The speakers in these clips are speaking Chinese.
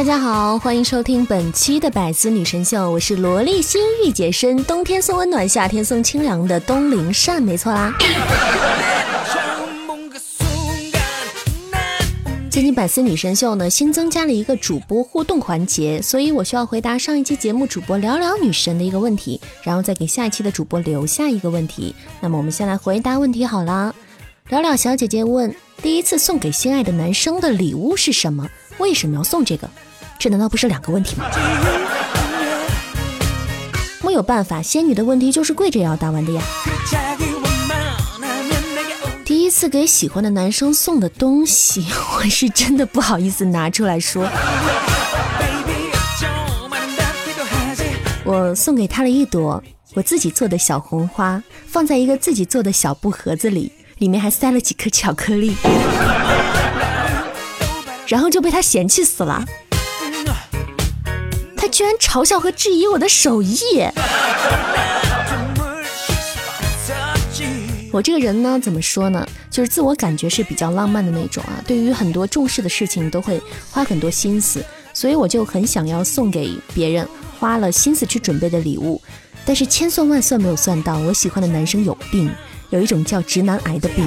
大家好，欢迎收听本期的《百思女神秀》，我是萝莉心御姐身，冬天送温暖，夏天送清凉的东林善，没错啦。最近《百思女神秀》呢新增加了一个主播互动环节，所以我需要回答上一期节目主播聊聊女神的一个问题，然后再给下一期的主播留下一个问题。那么我们先来回答问题好了。聊聊小姐姐问：第一次送给心爱的男生的礼物是什么？为什么要送这个？这难道不是两个问题吗？没有办法，仙女的问题就是跪着也要答完的呀。第一次给喜欢的男生送的东西，我是真的不好意思拿出来说。我送给他了一朵我自己做的小红花，放在一个自己做的小布盒子里，里面还塞了几颗巧克力。然后就被他嫌弃死了，居然嘲笑和质疑我的手艺。我这个人呢，怎么说呢？就是自我感觉是比较浪漫的那种啊，对于很多重视的事情都会花很多心思，所以我就很想要送给别人花了心思去准备的礼物。但是千算万算没有算到，我喜欢的男生有病，有一种叫直男癌的病。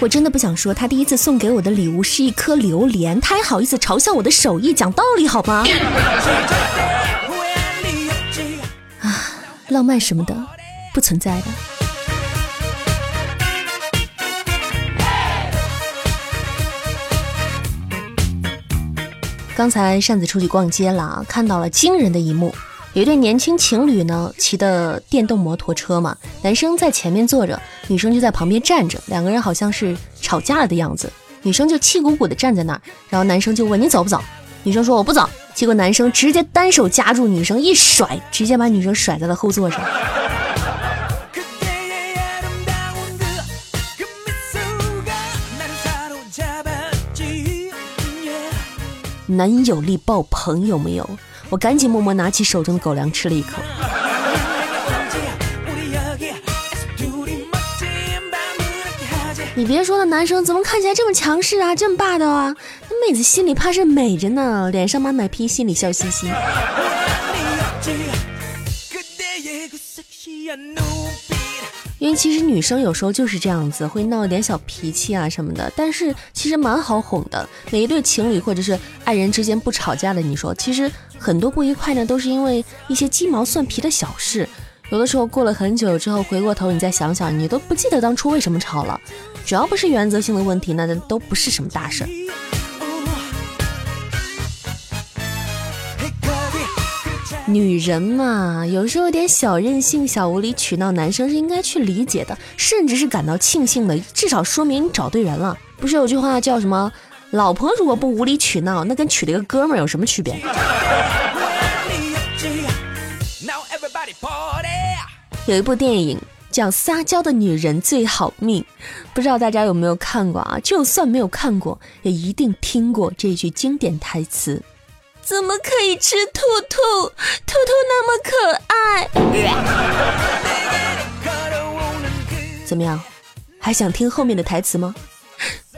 我真的不想说，他第一次送给我的礼物是一颗榴莲，他还好意思嘲笑我的手艺，讲道理好吗？啊，浪漫什么的，不存在的。刚才扇子出去逛街了，看到了惊人的一幕。有一对年轻情侣呢，骑的电动摩托车嘛，男生在前面坐着，女生就在旁边站着，两个人好像是吵架了的样子。女生就气鼓鼓的站在那儿，然后男生就问你走不走？女生说我不走。结果男生直接单手夹住女生一甩，直接把女生甩在了后座上。男友力爆棚有没有？我赶紧默默拿起手中的狗粮吃了一口。你别说，那男生怎么看起来这么强势啊，这么霸道啊？那妹子心里怕是美着呢，脸上满满批，心里笑嘻嘻。因为其实女生有时候就是这样子，会闹一点小脾气啊什么的，但是其实蛮好哄的。每一对情侣或者是爱人之间不吵架的，你说其实很多不愉快呢，都是因为一些鸡毛蒜皮的小事。有的时候过了很久之后，回过头你再想想，你都不记得当初为什么吵了。只要不是原则性的问题，那都不是什么大事。女人嘛，有时候有点小任性、小无理取闹，男生是应该去理解的，甚至是感到庆幸的，至少说明你找对人了。不是有句话叫什么？老婆如果不无理取闹，那跟娶了一个哥们儿有什么区别？有一部电影叫《撒娇的女人最好命》，不知道大家有没有看过啊？就算没有看过，也一定听过这句经典台词。怎么可以吃兔兔？兔兔那么可爱。怎么样？还想听后面的台词吗？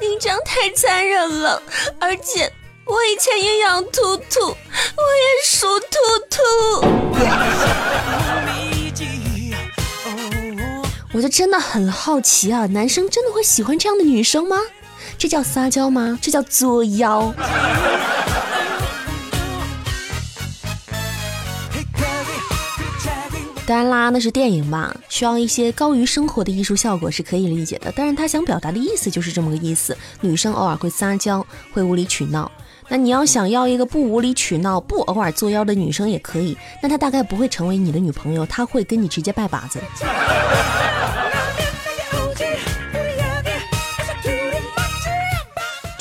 你这样太残忍了，而且我以前也养兔兔，我也属兔兔。我就真的很好奇啊，男生真的会喜欢这样的女生吗？这叫撒娇吗？这叫作妖。当然啦，那是电影吧，需要一些高于生活的艺术效果是可以理解的。但是他想表达的意思就是这么个意思：女生偶尔会撒娇，会无理取闹。那你要想要一个不无理取闹、不偶尔作妖的女生也可以，那她大概不会成为你的女朋友，她会跟你直接拜把子。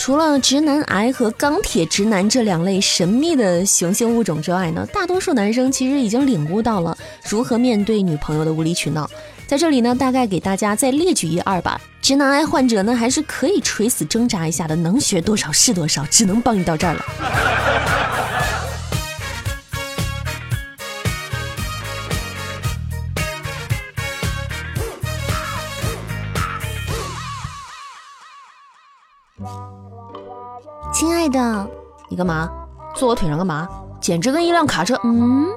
除了直男癌和钢铁直男这两类神秘的雄性物种之外呢，大多数男生其实已经领悟到了如何面对女朋友的无理取闹。在这里呢，大概给大家再列举一二吧。直男癌患者呢，还是可以垂死挣扎一下的，能学多少是多少，只能帮你到这儿了。干嘛？坐我腿上干嘛？简直跟一辆卡车……嗯。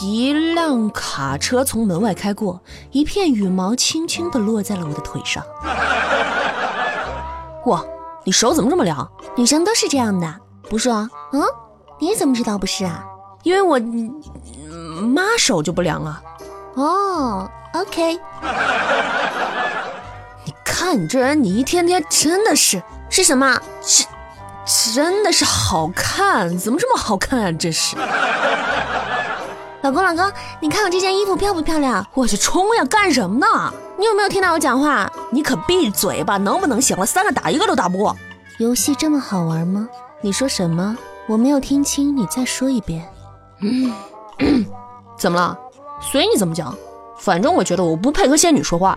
一辆卡车从门外开过，一片羽毛轻轻地落在了我的腿上。哇，你手怎么这么凉？女生都是这样的，不是啊？嗯，你怎么知道不是啊？因为我妈手就不凉啊。哦，OK。你看你这人，你一天天真的是是什么？是真的是好看？怎么这么好看啊？这是。老公，老公，你看我这件衣服漂不漂亮？我去冲呀！干什么呢？你有没有听到我讲话？你可闭嘴吧！能不能行了？三个打一个都打不过。游戏这么好玩吗？你说什么？我没有听清，你再说一遍。嗯，怎么了？随你怎么讲，反正我觉得我不配和仙女说话。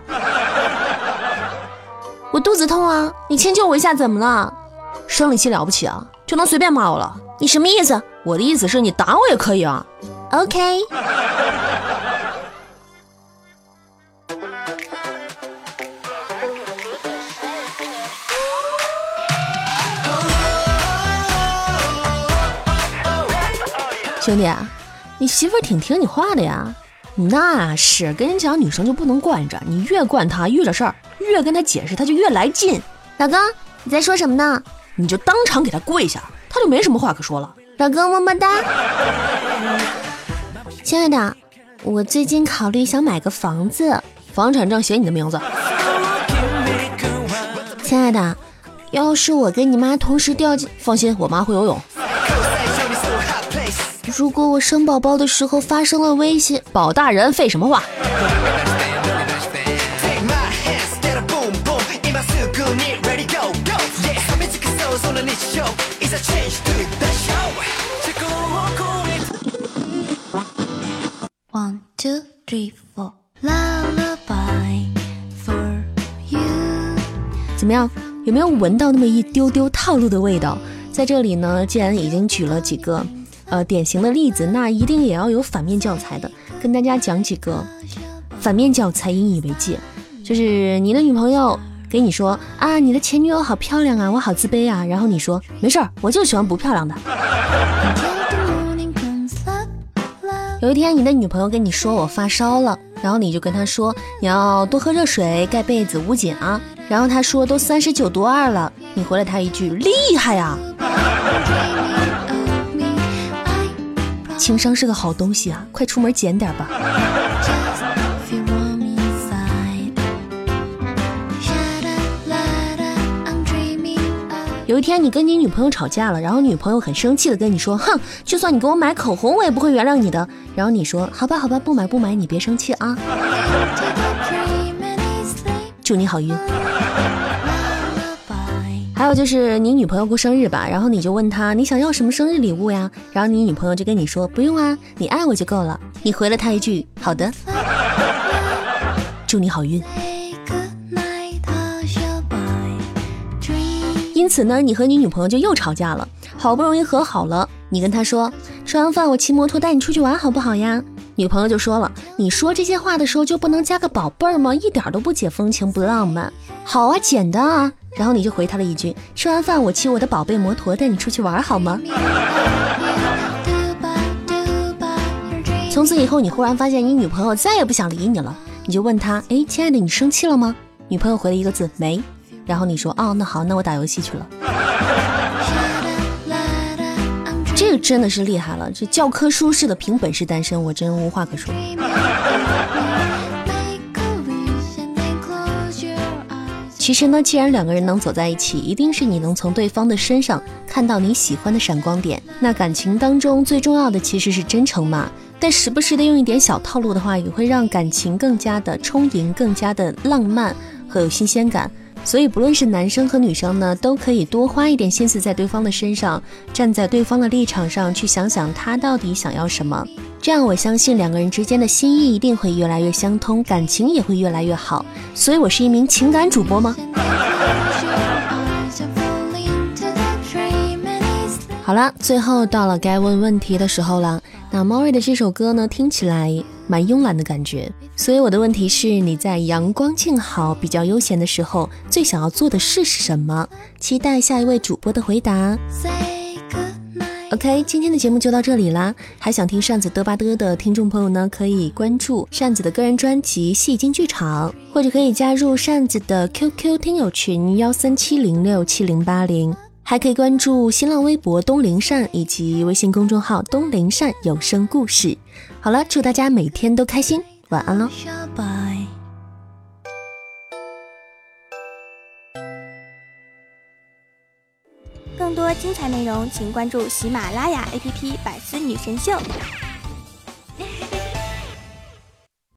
我肚子痛啊！你迁就我一下，怎么了？生理期了不起啊？就能随便骂我了？你什么意思？我的意思是你打我也可以啊。OK。兄弟，你媳妇挺听你话的呀。那是跟你讲，女生就不能惯着，你越惯她，遇着事儿越跟她解释，她就越来劲。老公，你在说什么呢？你就当场给他跪下，他就没什么话可说了。老公，么么哒。亲爱的，我最近考虑想买个房子，房产证写你的名字。亲爱的，要是我跟你妈同时掉进……放心，我妈会游泳。如果我生宝宝的时候发生了危险，保大人废什么话 three, four. Lullaby for you. 怎么样？有没有闻到那么一丢丢套路的味道？在这里呢，既然已经举了几个呃典型的例子，那一定也要有反面教材的，跟大家讲几个反面教材，引以为戒。就是你的女朋友给你说啊，你的前女友好漂亮啊，我好自卑啊，然后你说没事儿，我就喜欢不漂亮的。有一天，你的女朋友跟你说我发烧了，然后你就跟她说你要多喝热水，盖被子，捂紧啊。然后她说都三十九度二了，你回了她一句厉害啊。情商是个好东西啊，快出门捡点吧。天你跟你女朋友吵架了，然后女朋友很生气的跟你说：“哼，就算你给我买口红，我也不会原谅你的。”然后你说：“好吧，好吧，不买不买，你别生气啊。”祝你好运。还有就是你女朋友过生日吧，然后你就问她你想要什么生日礼物呀？然后你女朋友就跟你说：“不用啊，你爱我就够了。”你回了她一句：“好的。”祝你好运。因此呢，你和你女朋友就又吵架了。好不容易和好了，你跟她说，吃完饭我骑摩托带你出去玩好不好呀？女朋友就说了，你说这些话的时候就不能加个宝贝儿吗？一点都不解风情，不浪漫。好啊，简单啊。然后你就回她了一句，吃完饭我骑我的宝贝摩托带你出去玩好吗？从此以后，你忽然发现你女朋友再也不想理你了，你就问她，哎，亲爱的，你生气了吗？女朋友回了一个字，没。然后你说哦，那好，那我打游戏去了。这个真的是厉害了，这教科书式的凭本事单身，我真无话可说。其实呢，既然两个人能走在一起，一定是你能从对方的身上看到你喜欢的闪光点。那感情当中最重要的其实是真诚嘛，但时不时的用一点小套路的话，也会让感情更加的充盈，更加的浪漫和有新鲜感。所以不论是男生和女生呢，都可以多花一点心思在对方的身上，站在对方的立场上去想想他到底想要什么。这样我相信两个人之间的心意一定会越来越相通，感情也会越来越好。所以我是一名情感主播吗？好了，最后到了该问问题的时候了。那 Mori 的这首歌呢，听起来蛮慵懒的感觉。所以我的问题是，你在阳光静好、比较悠闲的时候，最想要做的事是什么？期待下一位主播的回答。OK，今天的节目就到这里啦。还想听扇子嘚吧嘚的听众朋友呢，可以关注扇子的个人专辑《戏精剧场》，或者可以加入扇子的 QQ 听友群幺三七零六七零八零。还可以关注新浪微博东林善以及微信公众号东林善有声故事。好了，祝大家每天都开心，晚安喽。更多精彩内容，请关注喜马拉雅 APP《百思女神秀》。